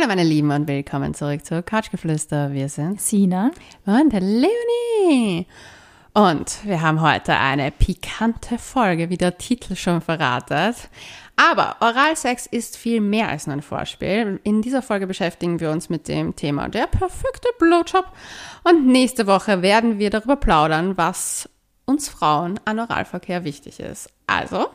Hallo meine Lieben und willkommen zurück zu Couchgeflüster. Wir sind Sina. und Leonie. Und wir haben heute eine pikante Folge, wie der Titel schon verratet. Aber Oralsex ist viel mehr als nur ein Vorspiel. In dieser Folge beschäftigen wir uns mit dem Thema der perfekte Blowjob. Und nächste Woche werden wir darüber plaudern, was uns Frauen an Oralverkehr wichtig ist. Also,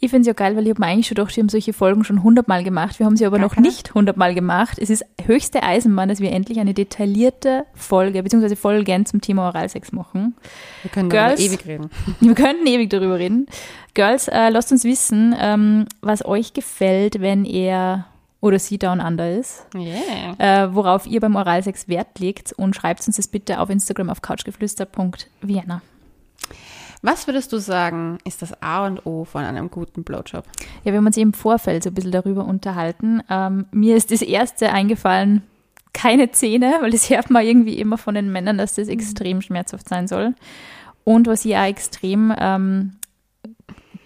Ich finde es ja geil, weil ich habe mir eigentlich schon gedacht, wir haben solche Folgen schon hundertmal gemacht. Wir haben sie aber Gar noch keine? nicht hundertmal gemacht. Es ist höchste Eisenbahn, dass wir endlich eine detaillierte Folge bzw. Folgen zum Thema Oralsex machen. wir können darüber Girls. ewig reden. Wir könnten ewig darüber reden. Girls, äh, lasst uns wissen, ähm, was euch gefällt, wenn er oder sie down under ist. Yeah. Äh, worauf ihr beim Oralsex Wert legt und schreibt uns das bitte auf Instagram auf couchgeflüster.vienna. Was würdest du sagen, ist das A und O von einem guten Blowjob? Ja, wir haben uns im Vorfeld so ein bisschen darüber unterhalten. Ähm, mir ist das erste eingefallen, keine Zähne, weil das hört man irgendwie immer von den Männern, dass das extrem schmerzhaft sein soll. Und was ich auch extrem ähm,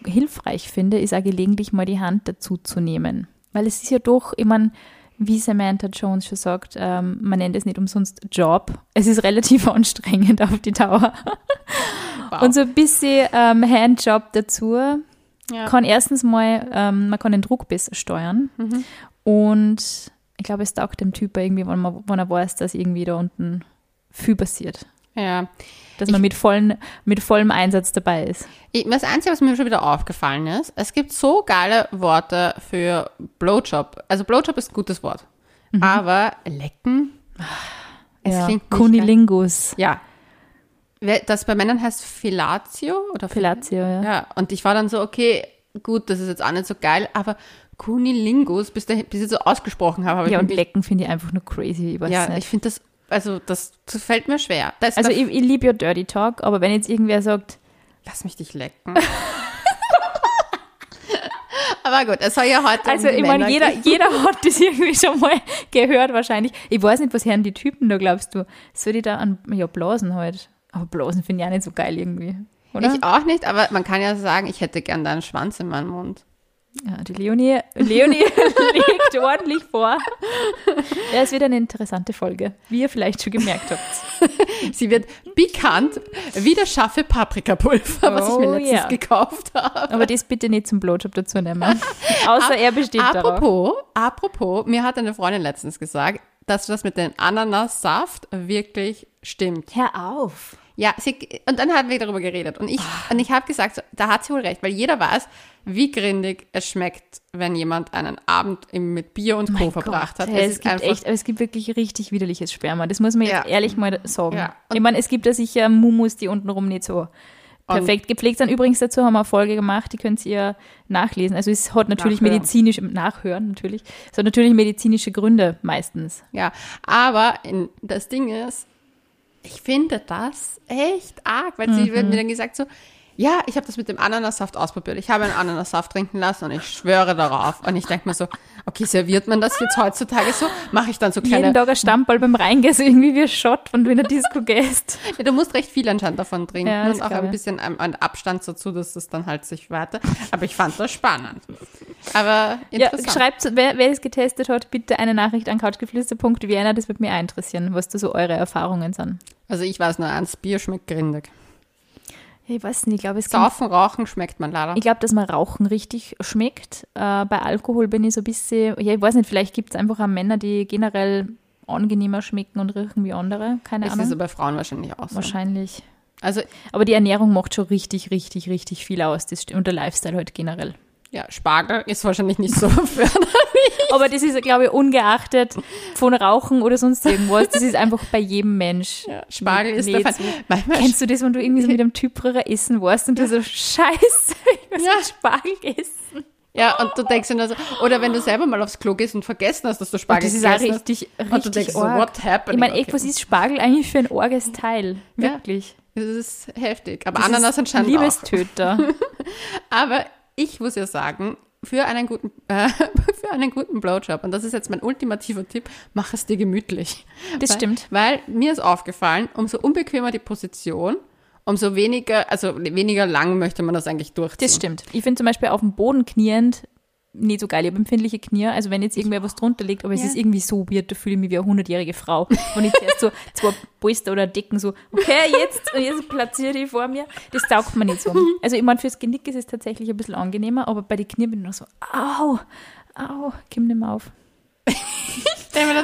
hilfreich finde, ist auch gelegentlich mal die Hand dazu zu nehmen. Weil es ist ja doch, ich meine, wie Samantha Jones schon sagt, ähm, man nennt es nicht umsonst Job. Es ist relativ anstrengend auf die Dauer. Wow. Und so ein bisschen ähm, Handjob dazu Ja. kann erstens mal, ähm, man kann den Druck besser steuern Mhm. und ich glaube, es taugt dem Typ irgendwie, wenn, man, wenn er weiß, dass irgendwie da unten viel passiert. ja. Dass man mit, vollen, mit vollem Einsatz dabei ist. Ich, das Einzige, was mir schon wieder aufgefallen ist, es gibt so geile Worte für Blowjob. Also Blowjob ist ein gutes Wort. Aber lecken, es ja. klingt. Kunilingus. Ja. Das bei Männern heißt Filatio oder Fellatio, ja. Ja, und ich war dann so, okay, gut, das ist jetzt auch nicht so geil, aber Kunilingus, bis, der, bis ich so ausgesprochen habe, habe Ja, ich und lecken finde ich einfach nur crazy. Ich Ja, nicht. ich finde das, also das, das fällt mir schwer. Das, also das, ich, ich liebe ja Dirty Talk, aber wenn jetzt irgendwer sagt, lass mich dich lecken. aber gut, es soll ja heute also um ich meine, jeder, gehen. jeder hat das irgendwie schon mal gehört wahrscheinlich. Ich weiß nicht, was hören die Typen da, glaubst du? Soll die da an, ja, Blasen halt. Aber Blasen finde ich auch nicht so geil irgendwie. Oder? Ich auch nicht, aber man kann ja sagen, ich hätte gern deinen Schwanz in meinem Mund. Ja, die Leonie, Leonie legt ordentlich vor. Ja, es wird eine interessante Folge, wie ihr vielleicht schon gemerkt habt. Sie wird bekannt wie das scharfe Paprikapulver, was ich mir Oh, letztens ja. gekauft habe. Aber das bitte nicht zum Blowjob dazu nehmen. Außer er besteht darauf. Apropos, apropos, mir hat eine Freundin letztens gesagt, dass das mit dem Ananassaft wirklich stimmt. Hör auf. Ja, sie, und dann haben wir darüber geredet. Und ich, und ich habe gesagt, so, da hat sie wohl recht, weil jeder weiß, wie grindig es schmeckt, wenn jemand einen Abend mit Bier und Co. Mein verbracht Gott, hat. es es, ist gibt echt, aber es gibt wirklich richtig widerliches Sperma. Das muss man jetzt Ja. ehrlich mal sagen. Ja. Und- Ich meine, es gibt ja sicher Mumus, die untenrum nicht so perfekt gepflegt sind. Übrigens dazu haben wir eine Folge gemacht, die könnt ihr nachlesen. Also es hat natürlich Nachhören. medizinische, nachhören natürlich, es hat natürlich medizinische Gründe meistens. ja, aber in, das Ding ist, ich finde das echt arg, weil sie Mhm. wird mir dann gesagt so, ja, ich habe das mit dem Ananassaft ausprobiert. Ich habe einen Ananassaft trinken lassen und ich schwöre darauf. Und ich denke mir so, okay, serviert man das jetzt heutzutage so? Mache ich dann so kleine Jeden Tag ein Stammball beim Reingehen, so irgendwie wie ein Shot, wenn du in der Disco gehst. Ja, du musst recht viel anscheinend davon trinken Ja, und das auch ein bisschen ein, ein Abstand dazu, dass es dann halt sich weiter. Aber ich fand das spannend. Aber Ja, interessant. schreibt, wer, wer es getestet hat, bitte eine Nachricht an couchgeflüster.vienna, das würde mich auch interessieren, was da so eure Erfahrungen sind. also ich weiß nur eins, Bier schmeckt grindig. Ich weiß nicht, ich glaube, es Saufen, Rauchen schmeckt man leider. Ich glaube, dass man Rauchen richtig schmeckt. Äh, bei Alkohol bin ich so ein bisschen, ja, ich weiß nicht, vielleicht gibt es einfach auch Männer, die generell angenehmer schmecken und riechen wie andere. Keine Das ist Ahnung. aber bei Frauen wahrscheinlich auch so. Wahrscheinlich. Also Aber die Ernährung macht schon richtig, richtig, richtig viel aus. Das, und der Lifestyle halt generell. Ja, Spargel ist wahrscheinlich nicht so förderlich. Aber das ist, glaube ich, ungeachtet von Rauchen oder sonst irgendwas. Das ist einfach bei jedem Mensch. Ja, Spargel ist der Fall. Manchmal Kennst du das, wenn du irgendwie so mit einem Typ früher essen warst und du so, scheiße, ich muss Ja. Spargel essen. Ja, und du denkst dir nur so, oder wenn du selber mal aufs Klo gehst und vergessen hast, dass du Spargel das ist auch gegessen hast. richtig, richtig Und du denkst so, what happened? Ich meine, echt, Okay. was ist Spargel eigentlich für ein orges Teil? Ja. Wirklich. Das ist heftig. Aber Das Ananas anscheinend auch. Liebestöter. Aber ich muss ja sagen, für einen guten, äh, für einen guten Blowjob, und das ist jetzt mein ultimativer Tipp, mach es dir gemütlich. Das weil, stimmt. Weil mir ist aufgefallen, umso unbequemer die Position, umso weniger, also weniger lang möchte man das eigentlich durchziehen. Das stimmt. Ich finde zum Beispiel auf dem Boden kniend nicht so geil. Ich habe empfindliche Knie. Also wenn jetzt irgendwer was drunter liegt, aber es Ja. ist irgendwie so weird, da fühle ich mich wie eine hundertjährige Frau. Und ich zuerst so zwei Polster oder Decken so, okay, jetzt, und jetzt platziere ich vor mir. Das taugt mir nicht so. Also ich meine, fürs Genick ist es tatsächlich ein bisschen angenehmer, aber bei den Knien bin ich noch so, au, au, komm nicht mehr auf.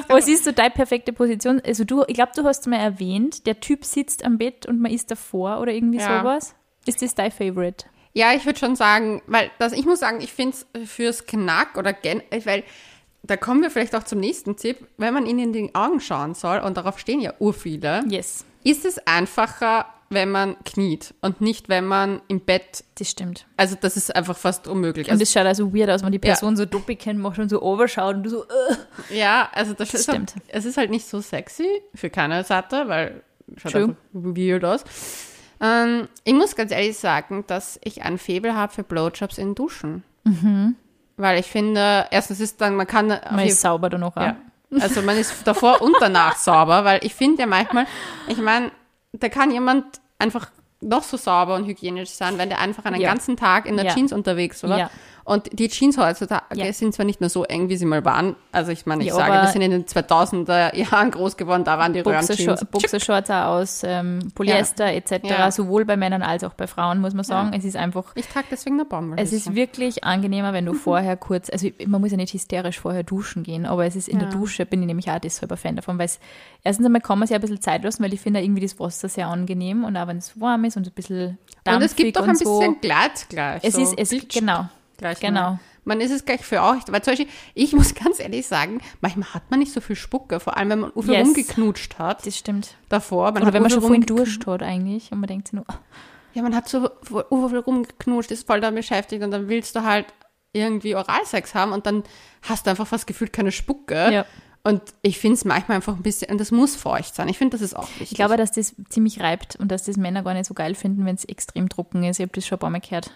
Was ist so deine perfekte Position? Also du, ich glaube, du hast mal erwähnt, der Typ sitzt am Bett und man ist davor oder irgendwie Ja. sowas. Ist das dein Favorite? Ja, ich würde schon sagen, weil das, ich muss sagen, ich finde es fürs Knack oder gen, weil da kommen wir vielleicht auch zum nächsten Tipp, wenn man ihnen in die Augen schauen soll, und darauf stehen ja urviele, Yes, ist es einfacher, wenn man kniet und nicht, wenn man im Bett, das stimmt. also das ist einfach fast unmöglich. Und Also, es schaut also weird aus, wenn die Person so Doppelkinn macht und so overschaut und du so, äh. ja, also das, Das ist halt, stimmt. es ist halt nicht so sexy für keine Seite, weil schaut True. einfach weird aus. Ähm, ich muss ganz ehrlich sagen, dass ich ein Faible habe für Blowjobs in Duschen. Weil ich finde, erstens ist dann, man kann Mhm. man ist sauber dann auch. Ja. Also man ist davor und danach sauber, weil ich finde ja manchmal, ich meine, da kann jemand einfach noch so sauber und hygienisch sein, wenn der einfach einen Ja. ganzen Tag in der Ja. Jeans unterwegs war. Ja. Und die Jeans heutzutage Ja. sind zwar nicht mehr so eng, wie sie mal waren. Also ich meine, ich Ja, sage, wir sind in den 2000er Jahren groß geworden, da waren die Röhrenjeans. Boxershorts auch aus ähm, Polyester etc., Ja. sowohl bei Männern als auch bei Frauen, muss man sagen. Es ist einfach, Ich trage deswegen eine Bombe. es ist wirklich angenehmer, wenn du vorher kurz, also man muss ja nicht hysterisch vorher duschen gehen, aber es ist in der. Dusche, bin ich nämlich auch deshalb ein Fan davon, weil es, erstens einmal kann man sich ein bisschen Zeit lassen, weil ich finde irgendwie das Wasser sehr angenehm und auch wenn es warm ist und ein bisschen dampfig und es gibt und ein so. bisschen glatt gleich. Es so ist, es, genau, gleich genau. mal. Man ist es gleich für euch, weil zum Beispiel, ich muss ganz ehrlich sagen, manchmal hat man nicht so viel Spucke, vor allem wenn man viel Yes. rumgeknutscht hat das stimmt. davor. Man Oder wenn man schon vorhin. Durst hat eigentlich und man denkt sich nur, oh, Ja, man hat so viel rumgeknutscht, ist voll damit beschäftigt und dann willst du halt irgendwie Oralsex haben und dann hast du einfach fast gefühlt keine Spucke. Ja. Und ich finde es manchmal einfach ein bisschen, und das muss feucht sein. Ich finde, das ist auch wichtig. Ich glaube, dass das ziemlich reibt und dass das Männer gar nicht so geil finden, wenn es extrem trocken ist. Ich habe das schon ein paar Mal gehört.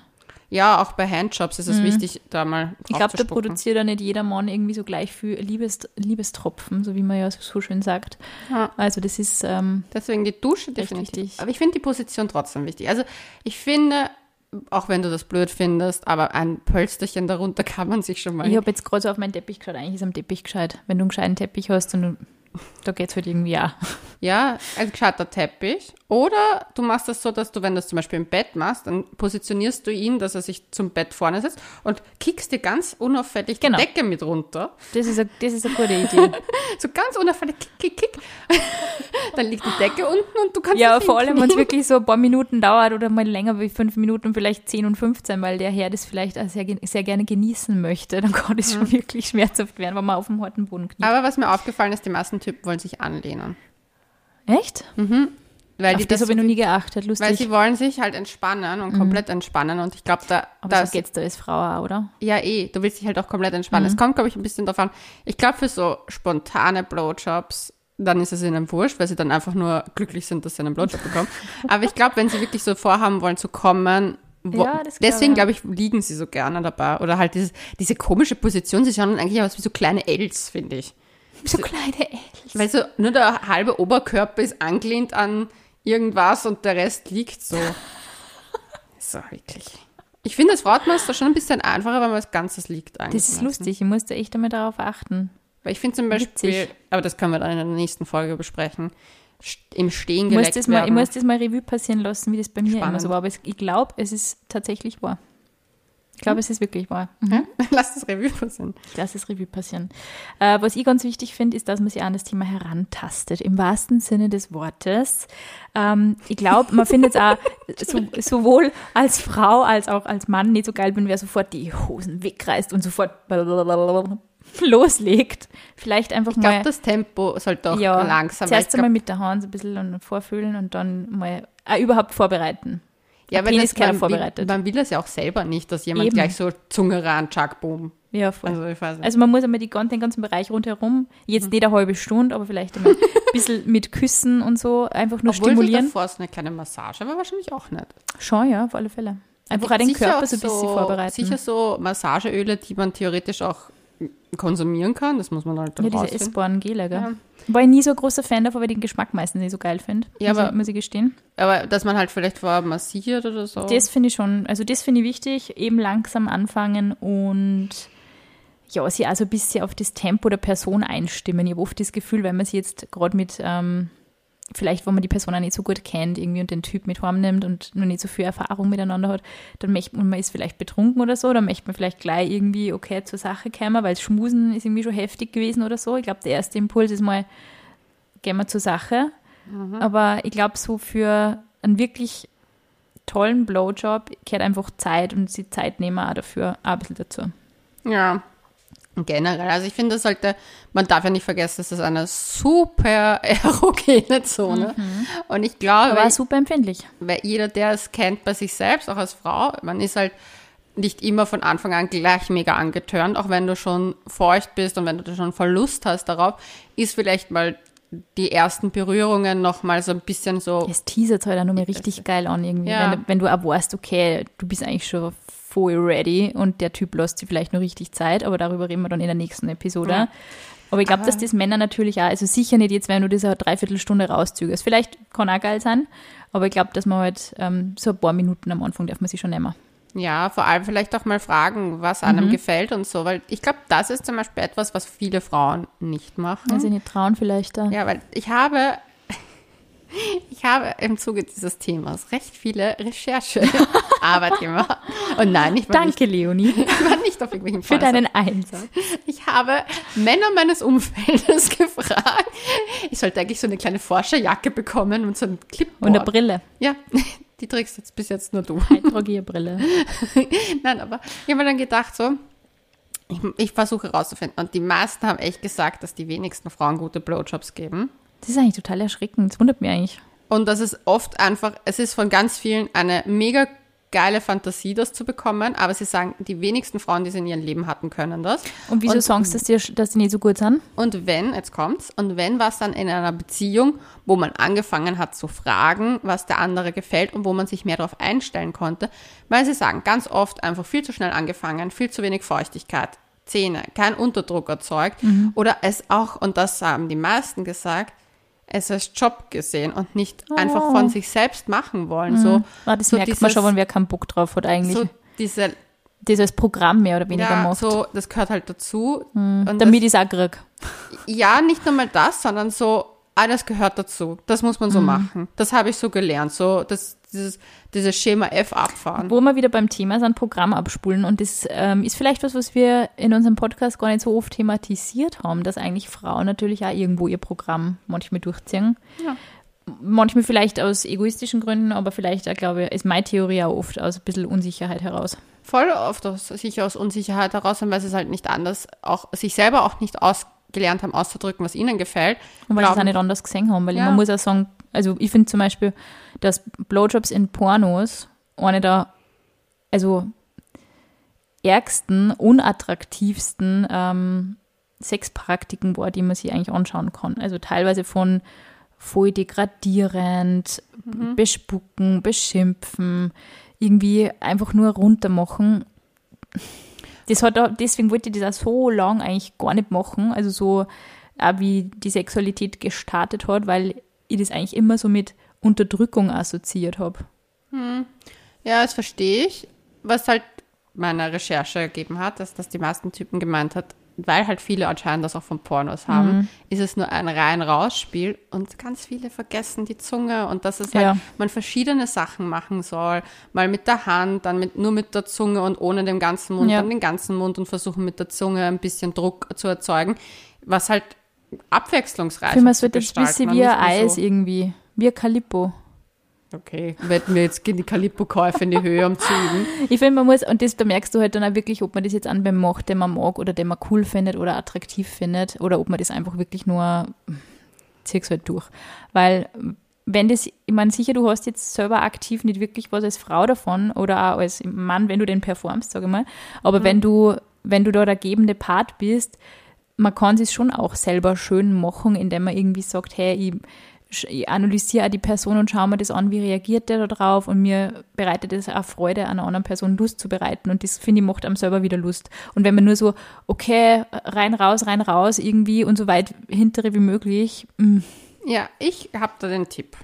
Ja, auch bei Handjobs ist es wichtig, da mal Mhm. Ich glaube, da produziert ja nicht jeder Mann irgendwie so gleich viel Liebes, Liebestropfen, so wie man ja so schön sagt. Ja. Also das ist, ähm, Deswegen die Dusche definitiv. wichtig. Aber ich finde die Position trotzdem wichtig. Also ich finde, auch wenn du das blöd findest, aber ein Pölsterchen darunter kann man sich schon mal. ich habe jetzt gerade so auf meinen Teppich geschaut. Eigentlich ist am Teppich gescheit. Wenn du einen gescheiten Teppich hast, und du, da geht es halt irgendwie auch. Ja, ein gescheiter Teppich. Oder du machst das so, dass du, wenn du das zum Beispiel im Bett machst, dann positionierst du ihn, dass er sich zum Bett vorne setzt und kickst dir ganz unauffällig Genau. die Decke mit runter. Das ist, eine, das ist eine gute Idee. So ganz unauffällig, kick, kick, kick. dann liegt die Decke unten und du kannst ja, vor allem, wenn es wirklich so ein paar Minuten dauert oder mal länger wie fünf Minuten, vielleicht 10 und 15, weil der Herr das vielleicht auch sehr, sehr gerne genießen möchte, dann kann es schon wirklich schmerzhaft werden, wenn man auf dem harten Boden kniet. Aber was mir aufgefallen ist, die meisten Typen wollen sich anlehnen. Echt? Weil Auf die das habe ich noch nie geachtet, Weil lustig. sie wollen sich halt entspannen und komplett entspannen. Und ich glaube, da, Aber das, so geht's da als Frau auch, oder? ja eh, du willst dich halt auch komplett entspannen. Es kommt, glaube ich, ein bisschen drauf an. Ich glaube, für so spontane Blowjobs, dann ist es ihnen wurscht, weil sie dann einfach nur glücklich sind, dass sie einen Blowjob bekommen. Aber ich glaube, wenn sie wirklich so vorhaben wollen zu kommen, wo, Ja, deswegen glaube ich, liegen sie so gerne dabei. Oder halt dieses, diese komische Position, sie schauen eigentlich aus wie so kleine Els, finde ich. So kleine Els. Weil so nur der halbe Oberkörper ist angelehnt an irgendwas und der Rest liegt so. so, wirklich. Ich finde, als Frau hat man es da schon ein bisschen einfacher, wenn man als Ganzes liegt eigentlich. Das ist lustig, ich musste echt einmal darauf achten. Weil ich finde zum Beispiel, Witzig. aber das können wir dann in der nächsten Folge besprechen, im Stehen Ich muss, das mal, ich werden. muss das mal Revue passieren lassen, wie das bei mir immer Spannend. so war. Aber ich glaube, es ist tatsächlich wahr. Ich glaube, es ist wirklich wahr. Mhm. Ja? Lass das Revue passieren. Ich lasse das Revue passieren. Äh, was ich ganz wichtig finde, ist, dass man sich an das Thema herantastet, im wahrsten Sinne des Wortes. Ähm, ich glaube, man findet es auch so, sowohl als Frau als auch als Mann nicht so geil, wenn wer sofort die Hosen wegreißt und sofort loslegt. Vielleicht einfach Ich glaube, mal das Tempo sollte auch ja, langsam zuerst ich glaub, einmal mit der Hand so ein bisschen und vorfühlen und dann mal äh, überhaupt vorbereiten. Ja, weil das, keiner man, vorbereitet. Will, man will das ja auch selber nicht, dass jemand Eben. gleich so Zunge ran, Chuck, boom. Ja, voll. Also. Also man muss einmal die, den ganzen Bereich rundherum, jetzt nicht eine halbe Stunde, aber vielleicht ein bisschen mit Küssen und so, einfach nur Obwohl stimulieren. davor ist eine kleine Massage, aber wahrscheinlich auch nicht. Schon, ja, auf alle Fälle. Einfach auch den Körper so ein bisschen vorbereiten. Sicher so Massageöle, die man theoretisch auch konsumieren kann. Das muss man halt dann ja, diese essbaren Gele, gell? Ja. War ich nie so ein großer Fan davon, weil ich den Geschmack meistens nicht so geil finde. Ja, muss, aber- ich- muss ich gestehen. Aber dass man halt vielleicht vorher massiert oder so. Das finde ich schon, also das finde ich wichtig, eben langsam anfangen und ja, sie also ein bisschen auf das Tempo der Person einstimmen. Ich habe oft das Gefühl, wenn man sie jetzt gerade mit, ähm, vielleicht, wo man die Person auch nicht so gut kennt, irgendwie und den Typ mit nimmt und noch nicht so viel Erfahrung miteinander hat, dann möchte man, man ist vielleicht betrunken oder so, dann möchte man vielleicht gleich irgendwie, okay, zur Sache kommen, weil Schmusen ist irgendwie schon heftig gewesen oder so. Ich glaube, der erste Impuls ist mal, gehen wir zur Sache. Mhm. Aber ich glaube, so für einen wirklich tollen Blowjob gehört einfach Zeit und sie Zeit nehmen auch dafür auch ein bisschen dazu. Ja, generell. Also ich finde, sollte, man darf ja nicht vergessen, es ist eine super erogene Zone. Mhm. Und ich glaube. Aber super empfindlich. Weil jeder, der es kennt bei sich selbst, auch als Frau, man ist halt nicht immer von Anfang an gleich mega angetörnt, auch wenn du schon feucht bist und wenn du schon voll Lust hast darauf, ist vielleicht mal die ersten Berührungen noch mal so ein bisschen so. Es teasert halt auch nochmal richtig geil an irgendwie. Ja. Wenn, wenn, du auch weißt, okay, du bist eigentlich schon voll ready und der Typ lässt sich vielleicht noch richtig Zeit, aber darüber reden wir dann in der nächsten Episode. Ja. Aber ich glaube, dass das Männer natürlich auch, also sicher nicht jetzt, wenn du diese Dreiviertelstunde rauszögerst. Vielleicht kann auch geil sein, aber ich glaube, dass man halt ähm, so ein paar Minuten am Anfang darf man sich schon nehmen. Ja, vor allem vielleicht auch mal fragen, was einem mhm. gefällt und so, weil ich glaube, das ist zum Beispiel etwas, was viele Frauen nicht machen. Also nicht trauen vielleicht da. Ja, weil ich habe, ich habe im Zuge dieses Themas recht viele Recherchearbeit gemacht. Und nein, ich war Danke, nicht, Leonie. Ich war nicht auf irgendwelchen Für deinen Einsatz. Ich habe Männer meines Umfeldes gefragt. Ich sollte eigentlich so eine kleine Forscherjacke bekommen und so ein Clipboard. Und eine Brille. Ja, die trägst jetzt bis jetzt nur du. Hydrogierbrille. Nein, aber ich habe mir dann gedacht, so, ich, ich versuche herauszufinden. Und die meisten haben echt gesagt, dass die wenigsten Frauen gute Blowjobs geben. Das ist eigentlich total erschreckend. Das wundert mich eigentlich. Und das ist oft einfach, es ist von ganz vielen eine mega geile Fantasie, das zu bekommen, aber sie sagen, die wenigsten Frauen, die sie in ihrem Leben hatten, können das. Und wieso und, sagst du, dass die, dass die nicht so gut sind? Und wenn, jetzt kommt's, und wenn was dann in einer Beziehung, wo man angefangen hat zu fragen, was der andere gefällt und wo man sich mehr darauf einstellen konnte, weil sie sagen, ganz oft einfach viel zu schnell angefangen, viel zu wenig Feuchtigkeit, Zähne, kein Unterdruck erzeugt mhm. oder es auch, und das haben die meisten gesagt, es als Job gesehen und nicht oh. einfach von sich selbst machen wollen. Mhm. So, ah, das so merkt dieses, man schon, wenn wer keinen Bock drauf hat eigentlich. So diese, dieses Programm mehr oder weniger ja, macht. so, das gehört halt dazu. Mhm. Damit ich es auch kriege. Ja, nicht nur mal das, sondern so, alles gehört dazu. Das muss man so mhm. machen. Das habe ich so gelernt. So, das, dieses, dieses Schema F abfahren. Wo wir wieder beim Thema sind, Programm abspulen. Und das ähm, ist vielleicht was, was wir in unserem Podcast gar nicht so oft thematisiert haben, dass eigentlich Frauen natürlich auch irgendwo ihr Programm manchmal durchziehen. Ja. Manchmal vielleicht aus egoistischen Gründen, aber vielleicht, auch, glaube ich, ist meine Theorie auch oft aus ein bisschen Unsicherheit heraus. Voll oft aus, sicher aus Unsicherheit heraus, weil sie es halt nicht anders, auch sich selber auch nicht ausgelernt haben, auszudrücken, was ihnen gefällt. Und weil sie es auch nicht anders gesehen haben, weil ja. man muss auch sagen, also ich finde zum Beispiel, dass Blowjobs in Pornos eine der, also ärgsten, unattraktivsten ähm, Sexpraktiken war, die man sich eigentlich anschauen kann. Also teilweise von voll degradierend, mhm. bespucken, beschimpfen, irgendwie einfach nur runtermachen. Das hat auch, deswegen wollte ich das auch so lang eigentlich gar nicht machen, also so auch wie die Sexualität gestartet hat, weil ich das eigentlich immer so mit Unterdrückung assoziiert habe. Hm. Ja, das verstehe ich. Was halt meiner Recherche ergeben hat, dass das die meisten Typen gemeint hat, weil halt viele anscheinend das auch von Pornos haben, mhm. ist es nur ein rein-raus-Spiel und ganz viele vergessen die Zunge und dass es halt, ja. man verschiedene Sachen machen soll. Mal mit der Hand, dann mit, nur mit der Zunge und ohne den ganzen Mund, ja. dann den ganzen Mund und versuchen mit der Zunge ein bisschen Druck zu erzeugen, was halt abwechslungsreich. Für mich wird das ein bisschen wie ein Eis so. irgendwie, wie ein Calippo. Okay, wetten wir jetzt gehen die Calippo-Käufe in die Höhe um zu üben. Ich finde, man muss, und das, da merkst du halt dann auch wirklich, ob man das jetzt an beim macht, den man mag oder den man cool findet oder attraktiv findet oder ob man das einfach wirklich nur, zieh's halt durch. Weil, wenn das, ich meine, sicher, du hast jetzt selber aktiv nicht wirklich was als Frau davon oder auch als Mann, wenn du den performst, sage ich mal, aber mhm. wenn du, wenn du da der gebende Part bist, man kann es schon auch selber schön machen, indem man irgendwie sagt, hey, ich, ich analysiere die Person und schaue mir das an, wie reagiert der da drauf und mir bereitet es auch Freude, einer anderen Person Lust zu bereiten und das, finde ich, macht einem selber wieder Lust. Und wenn man nur so, okay, rein, raus, rein, raus irgendwie und so weit hintere wie möglich. Mh. Mm. Ja, ich habe da den Tipp.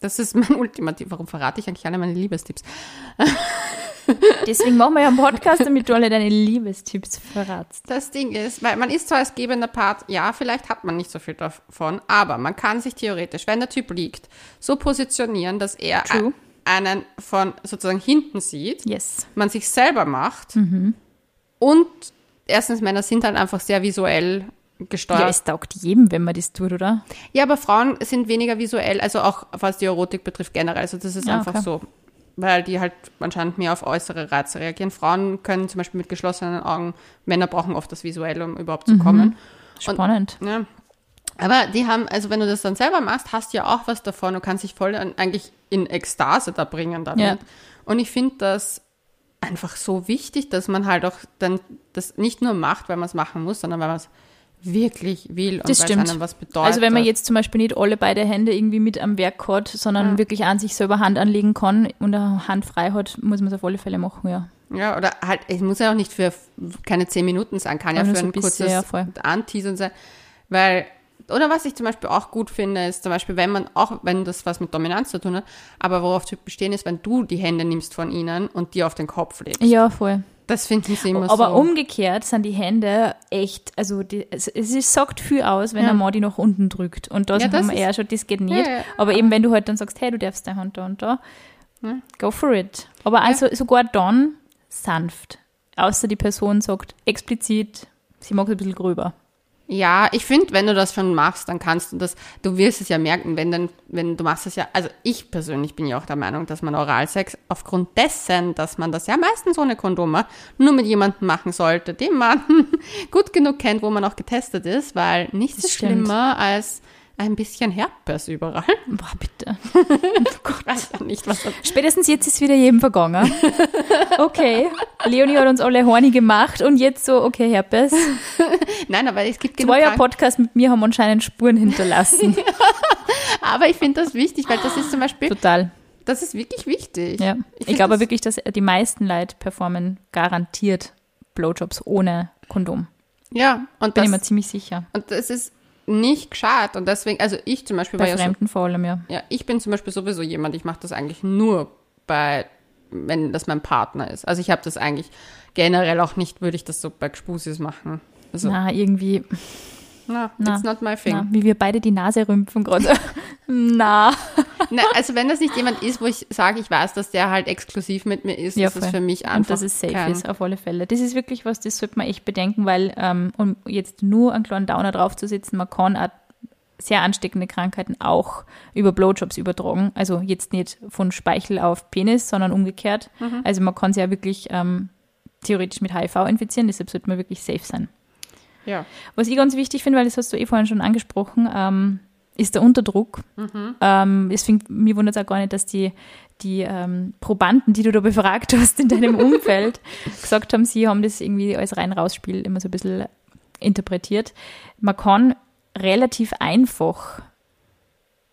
Das ist mein Ultimativ. Warum verrate ich eigentlich alle meine Liebestipps? Deswegen machen wir ja einen Podcast, damit du alle deine Liebestipps verratst. Das Ding ist, weil man ist zwar als gebender Part, ja, vielleicht hat man nicht so viel davon, aber man kann sich theoretisch, wenn der Typ liegt, so positionieren, dass er True. einen von sozusagen hinten sieht, Yes. man sich selber macht und erstens Männer sind halt einfach sehr visuell gesteuert. Ja, es taugt jedem, wenn man das tut, oder? Ja, aber Frauen sind weniger visuell, also auch was die Erotik betrifft generell. Also das ist Ja, einfach okay. so, weil die halt anscheinend mehr auf äußere Reize reagieren. Frauen können zum Beispiel mit geschlossenen Augen, Männer brauchen oft das Visuelle, um überhaupt Mhm. zu kommen. Spannend. Ja. Aber die haben, also wenn du das dann selber machst, hast du ja auch was davon. Du kannst dich voll an, eigentlich in Ekstase da bringen damit. Ja. Und ich finde das einfach so wichtig, dass man halt auch dann das nicht nur macht, weil man es machen muss, sondern weil man es wirklich will und Das weil stimmt. was bedeutet. Also wenn man jetzt zum Beispiel nicht alle beide Hände irgendwie mit am Werk hat, sondern wirklich an sich selber Hand anlegen kann und eine Hand frei hat, muss man es auf alle Fälle machen, ja. Ja, oder halt, es muss ja auch nicht für keine zehn Minuten sein, kann ja Aber für so ein ein bisschen, kurzes ja. Anteasern sein. Weil, oder was ich zum Beispiel auch gut finde, ist zum Beispiel, wenn man auch, wenn das was mit Dominanz zu tun hat, aber worauf Typen bestehen ist, wenn du die Hände nimmst von ihnen und die auf den Kopf legst. Ja, voll. Das finden sie immer Aber so. umgekehrt sind die Hände echt, also die, es, es sagt viel aus, wenn Ja. ein Mann die nach unten drückt. Und da Ja, das wir eher schon, das geht nicht. Ja. Aber eben, wenn du halt dann sagst, hey, du darfst deine Hand da und da, go for it. Aber also sogar dann sanft. Außer die Person sagt explizit, sie mag es ein bisschen gröber. Ja, ich finde, wenn du das schon machst, dann kannst du das, du wirst es ja merken, wenn dann, wenn du machst es ja, also ich persönlich bin ja auch der Meinung, dass man Oralsex aufgrund dessen, dass man das ja meistens ohne Kondome nur mit jemandem machen sollte, den man gut genug kennt, wo man auch getestet ist, weil nichts ist schlimmer als ein bisschen Herpes überall. Boah, bitte. Ich weiß ja nicht, was das Spätestens jetzt ist wieder jedem vergangen. Okay, Leonie hat uns alle horny gemacht und jetzt so, okay, Herpes. Nein, aber es gibt genug Zweier Podcast mit mir haben anscheinend Spuren hinterlassen. aber ich finde das wichtig, weil das ist zum Beispiel, Total. das ist wirklich wichtig. Ja. Ich Ich, glaube das- wirklich, dass die meisten Leute performen garantiert Blowjobs ohne Kondom. Ja, und Bin das, ich mir ziemlich sicher. und das ist nicht gescheit und deswegen, also ich zum Beispiel Bei war ja so, Fremden vor allem, ja. Ja, ich bin zum Beispiel sowieso jemand, ich mache das eigentlich nur bei, wenn das mein Partner ist. Also ich habe das eigentlich generell auch nicht, würde ich das so bei Gspusis machen. Also, Na, irgendwie, na, na, it's not my thing. na, wie wir beide die Nase rümpfen gerade. na. Na, also wenn das nicht jemand ist, wo ich sage, ich weiß, dass der halt exklusiv mit mir ist, Ja, ist es voll. für mich Und einfach dass es safe kein, ist, auf alle Fälle. Das ist wirklich was, das sollte man echt bedenken, weil, ähm, um jetzt nur einen kleinen Downer draufzusetzen, man kann auch sehr ansteckende Krankheiten auch über Blowjobs übertragen. Also jetzt nicht von Speichel auf Penis, sondern umgekehrt. Mhm. Also man kann sich ja wirklich ähm, theoretisch mit HIV infizieren, deshalb sollte man wirklich safe sein. Ja. Was ich ganz wichtig finde, weil das hast du eh vorhin schon angesprochen, ähm, ist der Unterdruck. Ähm, deswegen, mir wundert es auch gar nicht, dass die, die ähm, Probanden, die du da befragt hast in deinem Umfeld, gesagt haben, sie haben das irgendwie als rein-raus-Spiel immer so ein bisschen interpretiert. Man kann relativ einfach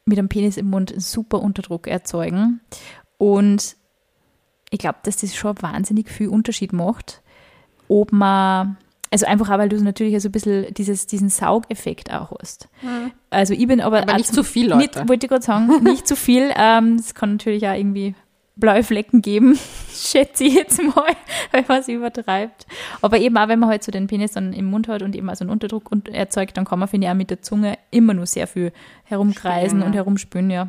mit einem Penis im Mund einen super Unterdruck erzeugen. Und ich glaube, dass das schon wahnsinnig viel Unterschied macht, ob man, also einfach auch, weil du natürlich so ein bisschen dieses, diesen Saugeffekt auch hast. Also ich bin aber, Aber nicht zu viel, Leute. Nicht, wollte ich gerade sagen, nicht zu viel. Ähm, Es kann natürlich auch irgendwie blaue Flecken geben, schätze ich jetzt mal, wenn man es übertreibt. Aber eben auch, wenn man halt so den Penis dann im Mund hat und eben auch so einen Unterdruck erzeugt, dann kann man, finde ich, auch mit der Zunge immer nur sehr viel herumkreisen ja. und herumspülen, ja.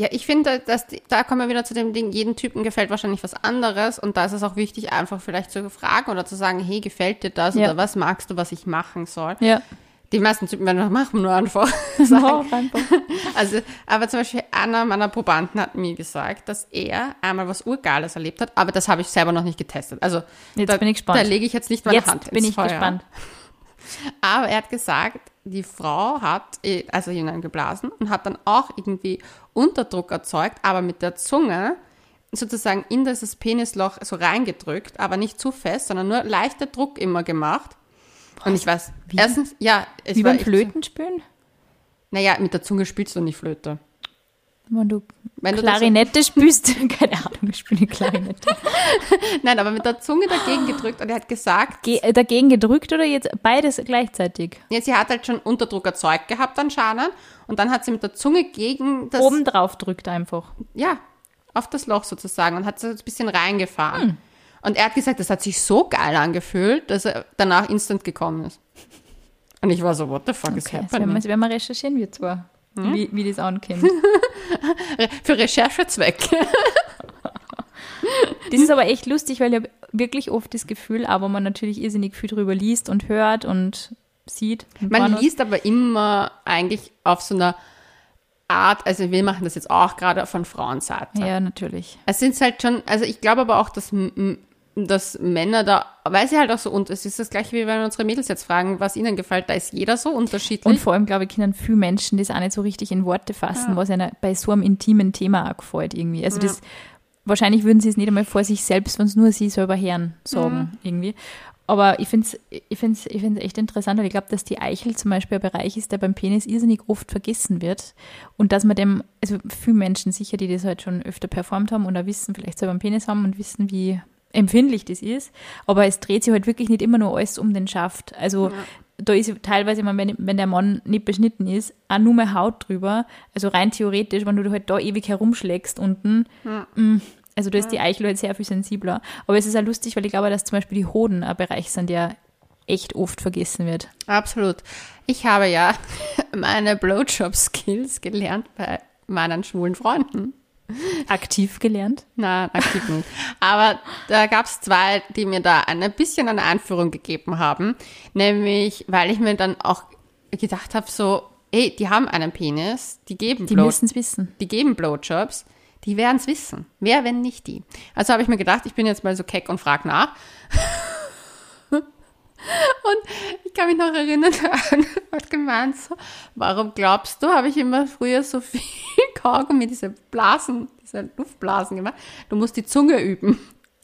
Ja, ich finde, dass da kommen wir wieder zu dem Ding, jeden Typen gefällt wahrscheinlich was anderes und da ist es auch wichtig, einfach vielleicht zu fragen oder zu sagen, hey, gefällt dir das Ja. oder was magst du, was ich machen soll? Ja. Die meisten Typen werden doch machen nur einfach sagen. Also, aber zum Beispiel einer meiner Probanden hat mir gesagt, dass er einmal was Urgeiles erlebt hat, aber das habe ich selber noch nicht getestet. Also Jetzt da, bin ich gespannt. Da lege ich jetzt nicht meine Jetzt Hand bin ins ich Feuer. gespannt. Aber er hat gesagt, die Frau hat eh- also hineingeblasen und hat dann auch irgendwie Unterdruck erzeugt, aber mit der Zunge sozusagen in dieses Penisloch so reingedrückt, aber nicht zu fest, sondern nur leichter Druck immer gemacht. Und ich weiß, Wie? erstens, ja, es Wie war beim Flötenspülen? Naja, mit der Zunge spielst du nicht Flöte. Wenn du Wenn du das so- Klarinette spielst, keine Ahnung, ich spiele Klarinette. Nein, aber mit der Zunge dagegen gedrückt und er hat gesagt, Ge äh, dagegen gedrückt oder jetzt beides gleichzeitig? ja, sie hat halt schon Unterdruck erzeugt gehabt anscheinend und dann hat sie mit der Zunge gegen das, Oben drauf drückt einfach. ja, auf das Loch sozusagen und hat so ein bisschen reingefahren. Und er hat gesagt, das hat sich so geil angefühlt, dass er danach instant gekommen ist. Und ich war so, what the fuck is Okay, das werden happening? wir, das werden wir recherchieren, wir zwar. Wie, wie das ankommt. Für Recherchezwecke. Das ist aber echt lustig, weil ich habe wirklich oft das Gefühl, aber man natürlich irrsinnig viel drüber liest und hört und sieht. und Man Pornos. liest aber immer eigentlich auf so einer Art, also wir machen das jetzt auch gerade von Frauenseite. Ja, natürlich. Es sind halt schon, also ich glaube aber auch, dass, dass Männer da, weil sie halt auch so, und es ist das gleiche, wie wenn wir unsere Mädels jetzt fragen, was ihnen gefällt, da ist jeder so unterschiedlich. Und vor allem, glaube ich, können viele Menschen das auch nicht so richtig in Worte fassen, was ihnen bei so einem intimen Thema auch gefällt irgendwie. Also das, wahrscheinlich würden sie es nicht einmal vor sich selbst, wenn es nur sie selber hören, sagen irgendwie. Aber ich finde es ich find's, ich find's echt interessant, weil ich glaube, dass die Eichel zum Beispiel ein Bereich ist, der beim Penis irrsinnig oft vergessen wird. Und dass man dem, also viele Menschen sicher, die das halt schon öfter performt haben oder wissen, vielleicht selber einen Penis haben und wissen, wie empfindlich das ist. Aber es dreht sich halt wirklich nicht immer nur alles um den Schaft. Also da ist teilweise, immer, wenn, wenn der Mann nicht beschnitten ist, auch nur mehr Haut drüber. Also rein theoretisch, wenn du halt da ewig herumschlägst unten, mm, also da ist die Eichel halt sehr viel sensibler. Aber es ist auch lustig, weil ich glaube, dass zum Beispiel die Hoden ein Bereich sind, der echt oft vergessen wird. Absolut. Ich habe ja meine Blowjob-Skills gelernt bei meinen schwulen Freunden. Aktiv gelernt. Nein, aktiv nicht. Aber da gab es zwei, die mir da ein bisschen eine Einführung gegeben haben. Nämlich, weil ich mir dann auch gedacht habe, so, ey, die haben einen Penis, die geben Die müssen es wissen. die geben Blowjobs, die werden es wissen. Wer, wenn nicht die? Also habe ich mir gedacht, ich bin jetzt mal so keck und frag nach. Und ich kann mich noch erinnern, der hat gemeint so, warum glaubst du, habe ich immer früher so viel Kaugummi, diese Blasen, diese Luftblasen gemacht. Du musst die Zunge üben.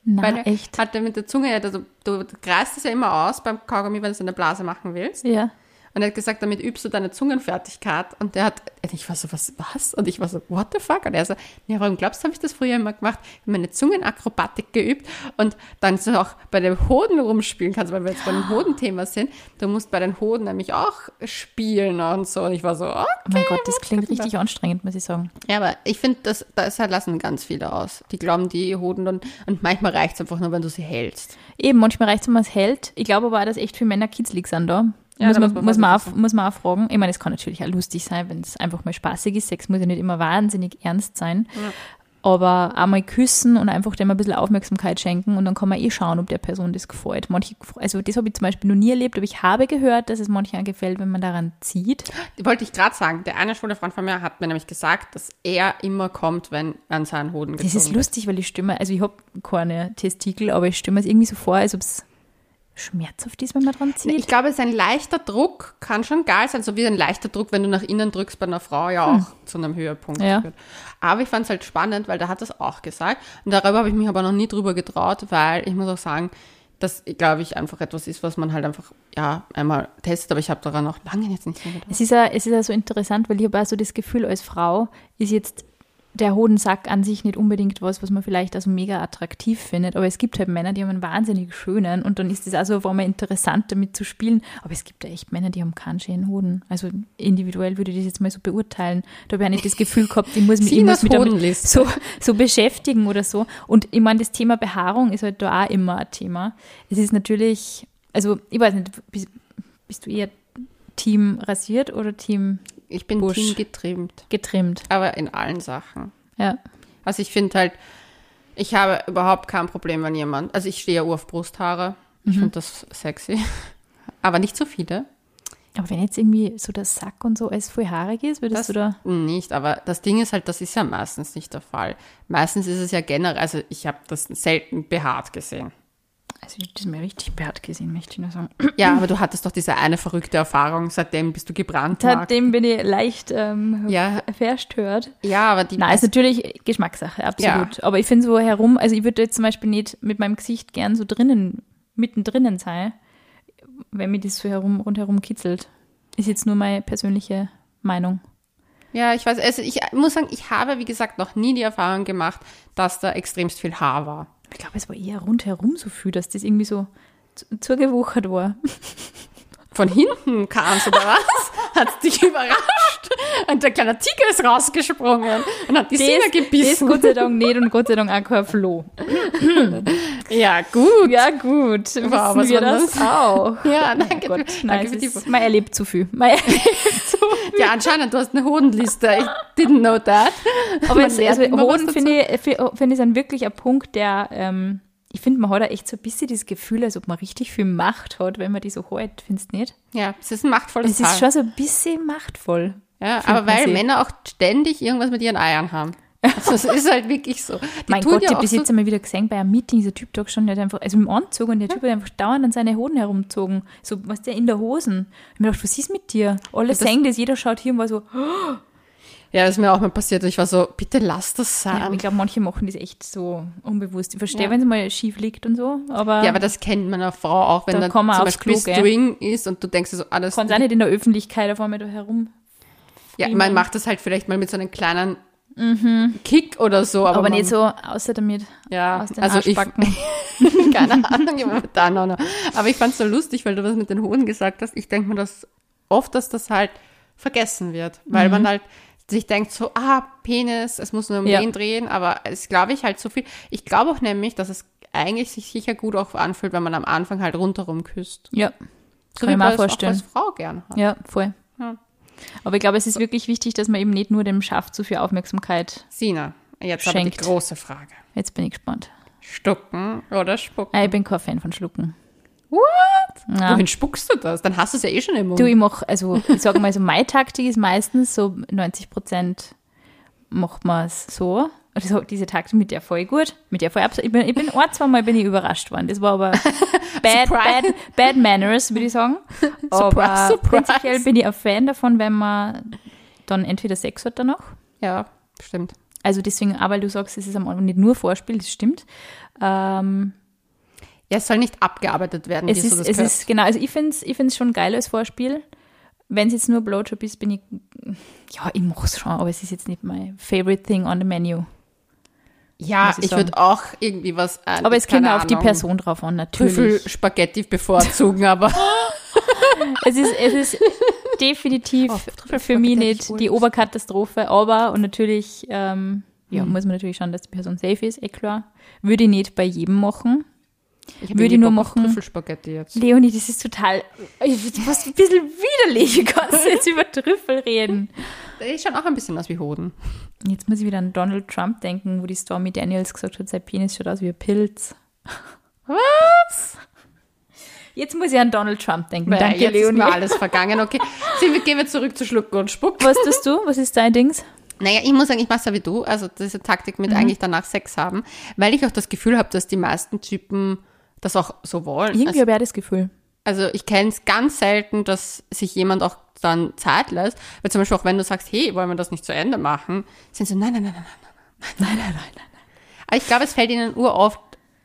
Na, Weil echt. Hat er mit der Zunge, also du kreist es ja immer aus beim Kaugummi, wenn du so eine Blase machen willst. Ja. Und er hat gesagt, damit übst du deine Zungenfertigkeit. Und der hat, und ich war so, was, was? Und ich war so, what the fuck? Und er so, ja, warum glaubst du, habe ich das früher immer gemacht? Ich habe meine Zungenakrobatik geübt und dann so auch bei den Hoden rumspielen kannst, weil wir jetzt bei dem Hodenthema sind. Du musst bei den Hoden nämlich auch spielen und so. Und ich war so, okay. Oh mein Gott, das klingt richtig anstrengend, muss ich sagen. Ja, aber ich finde, das, das lassen ganz viele aus. Die glauben, die Hoden und, und manchmal reicht es einfach nur, wenn du sie hältst. Eben, manchmal reicht es, wenn man es hält. Ich glaube aber auch, dass echt viele Männer kitzlig sind da. Ja, muss, man, man muss, man auch, muss man auch fragen. Ich meine, es kann natürlich auch lustig sein, wenn es einfach mal spaßig ist. Sex muss ja nicht immer wahnsinnig ernst sein. Aber einmal küssen und einfach dem ein bisschen Aufmerksamkeit schenken und dann kann man eh schauen, ob der Person das gefällt. Manche, also das habe ich zum Beispiel noch nie erlebt, aber ich habe gehört, dass es manchen gefällt, wenn man daran zieht. Wollte ich gerade sagen, der eine schwule Freund von mir hat mir nämlich gesagt, dass er immer kommt, wenn an seinen Hoden Das gezogen ist wird. lustig, weil ich stimme, also ich habe keine Testikel, aber ich stimme es irgendwie so vor, als ob es schmerzhaft ist, wenn man dran zieht. Ich glaube, es ist ein leichter Druck, kann schon geil sein, so wie ein leichter Druck, wenn du nach innen drückst bei einer Frau ja auch zu einem Höhepunkt Ja. führt. Aber ich fand es halt spannend, weil der hat das auch gesagt. Und darüber habe ich mich aber noch nie drüber getraut, weil ich muss auch sagen, das, glaube ich, einfach etwas ist, was man halt einfach, ja, einmal testet, aber ich habe daran noch lange jetzt nicht mehr gedacht. Es ist ja, es ist ja so interessant, weil ich habe auch so das Gefühl, als Frau ist jetzt der Hodensack an sich nicht unbedingt was, was man vielleicht also mega attraktiv findet, aber es gibt halt Männer, die haben einen wahnsinnig schönen und dann ist es also auf einmal interessant, damit zu spielen. Aber es gibt ja echt Männer, die haben keinen schönen Hoden. Also individuell würde ich das jetzt mal so beurteilen. Da habe ich auch nicht das Gefühl gehabt, ich muss mich, ich muss mich damit so, so beschäftigen oder so. Und ich meine, das Thema Behaarung ist halt da auch immer ein Thema. Es ist natürlich, also ich weiß nicht, bist, bist du eher Team rasiert oder Team Ich bin Busch. Team getrimmt, getrimmt? aber in allen Sachen. Ja. Also ich finde halt, ich habe überhaupt kein Problem, wenn jemand, also ich stehe ja auf Brusthaare. Ich finde das sexy. Aber nicht so viele. Aber wenn jetzt irgendwie so der Sack und so alles voll haarig ist, würdest Das du da. nicht, aber das Ding ist halt, das ist ja meistens nicht der Fall. Meistens ist es ja generell, also ich habe das selten behaart gesehen. Also ich hab das mir richtig behaart gesehen, möchte ich nur sagen. Ja, aber du hattest doch diese eine verrückte Erfahrung, seitdem bist du gebrannt. Seitdem bin ich leicht ähm, Ja. verstört. Ja, aber die Nein, ist natürlich Geschmackssache, absolut. Aber ich finde so herum, also ich würde jetzt zum Beispiel nicht mit meinem Gesicht gern so drinnen, mittendrin sein, wenn mir das so herum, rundherum kitzelt. Ist jetzt nur meine persönliche Meinung. Ja, ich weiß, also ich muss sagen, ich habe, wie gesagt, noch nie die Erfahrung gemacht, dass da extremst viel Haar war. Ich glaube, es war eher rundherum so viel, dass das irgendwie so zu- zugewuchert war. Von hinten kam es oder was? Hat dich überrascht? Und der kleine Tiger ist rausgesprungen und hat die Sina Das gebissen. Gott sei Dank nicht und Gott sei Dank auch kein Floh. Ja, gut. Ja, gut. Wissen Wow, was wir war das das? auch. Ja, danke. Gott, danke nein, für es die ist, man erlebt zu viel. Man erlebt zu viel. Ja, anscheinend, du hast eine Hodenliste. Ich didn't know that. Aber lernt also Hoden finde ich, fi- finde ich, sind wirklich ein Punkt, der, ähm, ich finde, man hat da echt so ein bisschen das Gefühl, als ob man richtig viel Macht hat, wenn man die so hält, findest du nicht? Ja, es ist ein machtvolles Es ist schon so ein bisschen machtvoll. Ja, aber weil. Männer auch ständig irgendwas mit ihren Eiern haben. Also es ist halt wirklich so. Die mein Gott, ja ich habe so, jetzt einmal wieder gesehen bei einem Meeting, dieser Typ da schon, der hat einfach, also im Anzug und der Typ hat einfach dauernd an seine Hoden herumgezogen. So, was der in der Hosen. Ich hab mir gedacht, was ist mit dir? Alle das- sehen das, jeder schaut hier und war so, Ja, das ist mir auch mal passiert. Ich war so, bitte lass das ja, sein. ich glaube, manche machen das echt so unbewusst. Ich verstehe, Ja. wenn es mal schief liegt und so, aber, Ja, aber das kennt man Frau auch, wenn Da dann zum Beispiel Klo, gell? String ist und du denkst so, alles. kann es auch nicht in der Öffentlichkeit auf einmal da herum. Ja, man- macht das halt vielleicht mal mit so einem kleinen Kick oder so. Aber, Aber, man, nicht so, außer damit Ja, aus den also ich, Arschbacken. keine Ahnung, ich da noch. noch. Aber ich fand es so lustig, weil du was mit den Hoden gesagt hast. Ich denke mir das oft, dass das halt vergessen wird, weil Mhm. man halt sich denkt so, ah, Penis, es muss nur um Ja. den drehen, aber es glaube ich halt so viel. Ich glaube auch nämlich, dass es eigentlich sich sicher gut auch anfühlt, wenn man am Anfang halt rundherum küsst. Ja, So kann wie ich mir man auch es vorstellen. als Frau gern hat. Ja, voll. Ja. Aber ich glaube, es ist wirklich wichtig, dass man eben nicht nur dem Schaft zu viel Aufmerksamkeit. Sina, jetzt aber Schenkt. die große Frage. Jetzt bin ich gespannt. Stucken oder spucken? Ah, ich bin kein Fan von Schlucken. What? Ja. Wohin spuckst du das? Dann hast du es ja eh schon im Mund. Du, ich mach, also ich sage mal so, meine Taktik ist meistens so 90 Prozent macht man es so. Also diese Taktik mit der voll gut, mit der voll abs Ich bin, ich bin ein, zwei Mal bin ich überrascht worden. Das war aber bad, bad, bad manners, würde ich sagen. Aber Surprise, surprise. prinzipiell bin ich ein Fan davon, wenn man dann entweder Sex hat danach. ja, stimmt. Also deswegen, weil du sagst, es ist am Anfang nicht nur Vorspiel, das stimmt. Ähm, Ja, es soll nicht abgearbeitet werden, es ist, so das es ist, genau, also ich finde es ich find's schon geil als Vorspiel. Wenn es jetzt nur Blowjob ist, bin ich, ja, ich mache es schon, aber es ist jetzt nicht mein favorite thing on the menu. Ja, ich ich, würde auch irgendwie was äh, Aber es kommt auf die Person drauf an, natürlich. Trüffelspaghetti bevorzugen, aber Es ist, es ist definitiv Oh, für mich ich nicht die. Oberkatastrophe, aber und natürlich, ähm, ja, Hm. muss man natürlich schauen, dass die Person safe ist, eh klar. Würde ich nicht bei jedem machen. ich Würde ich nur Bock machen. Trüffelspaghetti jetzt. Leonie, das ist total, du warst ein bisschen widerlich, du kannst jetzt über Trüffel reden. Der schaut auch ein bisschen aus wie Hoden. Jetzt muss ich wieder an Donald Trump denken, wo die Stormy Daniels gesagt hat, sein Penis schaut aus wie ein Pilz. Was? Jetzt muss ich an Donald Trump denken. Weil Danke, jetzt Leonie. ist mir alles vergangen. Okay, Sie, wir gehen wir zurück zu Schlucken und Spucken. Was tust du? Was ist dein Dings? Naja, ich muss sagen, ich mache ja wie du, also diese Taktik Mhm. mit eigentlich danach Sex haben, weil ich auch das Gefühl habe, dass die meisten Typen das auch so wollen. Irgendwie Also, habe ich das Gefühl. Also ich kenne es ganz selten, dass sich jemand auch dann Zeit lässt, weil zum Beispiel auch wenn du sagst, hey, wollen wir das nicht zu Ende machen, sind sie so, nein, nein, nein, nein, nein, nein, nein, nein, nein, nein. Aber ich glaube, es fällt ihnen uroft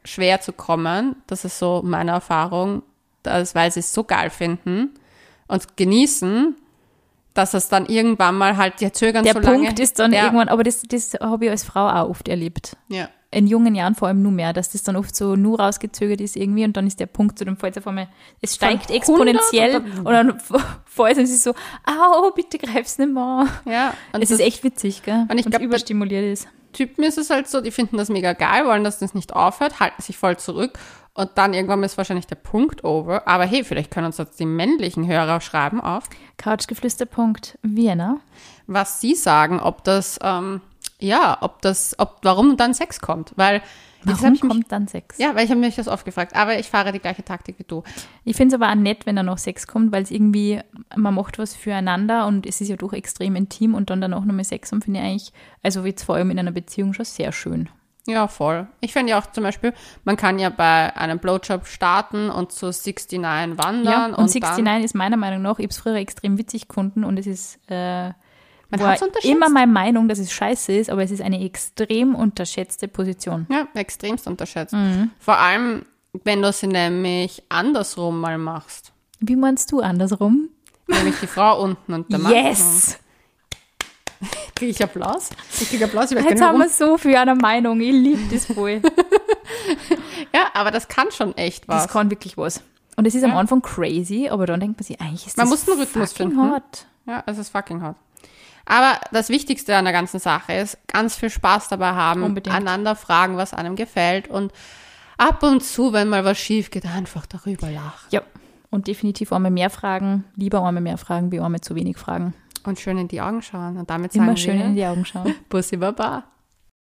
schwer zu kommen, das ist so meine Erfahrung, dass, weil sie es so geil finden und genießen, dass es dann irgendwann mal halt, die zögern Der so lange. Punkt ist dann ja, irgendwann, aber das, das habe ich als Frau auch oft erlebt. Ja. In jungen Jahren vor allem nur mehr, dass das dann oft so nur rausgezögert ist irgendwie und dann ist der Punkt zu dem Fällt auf einmal, es steigt 100 exponentiell und dann fällt es ist so, au, bitte greif's nicht mehr. Ja, und Es das ist echt witzig, gell? Und ich glaub, überstimuliert ist. Typen ist es halt so, die finden das mega geil, wollen, dass das nicht aufhört, halten sich voll zurück und dann irgendwann ist wahrscheinlich der Punkt over. Aber hey, vielleicht können uns jetzt die männlichen Hörer schreiben auf, Couchgeflüster.vienna. was sie sagen, ob das, ähm, ja, ob das, ob, warum dann Sex kommt. Weil, Warum ich mich, kommt dann Sex? ja, weil ich habe mich das oft gefragt, aber ich fahre die gleiche Taktik wie du. Ich finde es aber auch nett, wenn da noch Sex kommt, weil es irgendwie, man macht was füreinander und es ist ja doch extrem intim und dann danach nochmal Sex haben, finde ich eigentlich, also jetzt vor allem in einer Beziehung schon sehr schön. Ja, voll. Ich finde ja auch zum Beispiel, man kann ja bei einem Blowjob starten und zu 69 wandern. Ja, und, und 69 dann, ist meiner Meinung nach, ich habe es früher extrem witzig gefunden und es ist äh, Man war hat's unterschätzt. immer meine Meinung, dass es scheiße ist, aber es ist eine extrem unterschätzte Position. Ja, extremst unterschätzt. Mhm. Vor allem, wenn du sie nämlich andersrum mal machst. Wie meinst du andersrum? Nämlich die Frau unten und der Mann. Yes! Kriege ich Applaus? Ich kriege Applaus, ich weiß Jetzt haben wir so viel einer Meinung. Ich liebe das voll. Ja, aber das kann schon echt was. Das kann wirklich was. Und es ist am Ja. Anfang crazy, aber dann denkt man sich, eigentlich ist Man das muss einen Rhythmus fucking finden. hot. ja, es ist fucking hot. Aber das Wichtigste an der ganzen Sache ist, ganz viel Spaß dabei haben, Unbedingt. einander fragen, was einem gefällt und ab und zu, wenn mal was schief geht, einfach darüber lachen. Ja. Und definitiv einmal mehr Fragen. Lieber einmal mehr Fragen, wie einmal zu wenig Fragen. Und schön in die Augen schauen. Und damit sagen Immer schön wir, in die Augen schauen. Bussi Baba.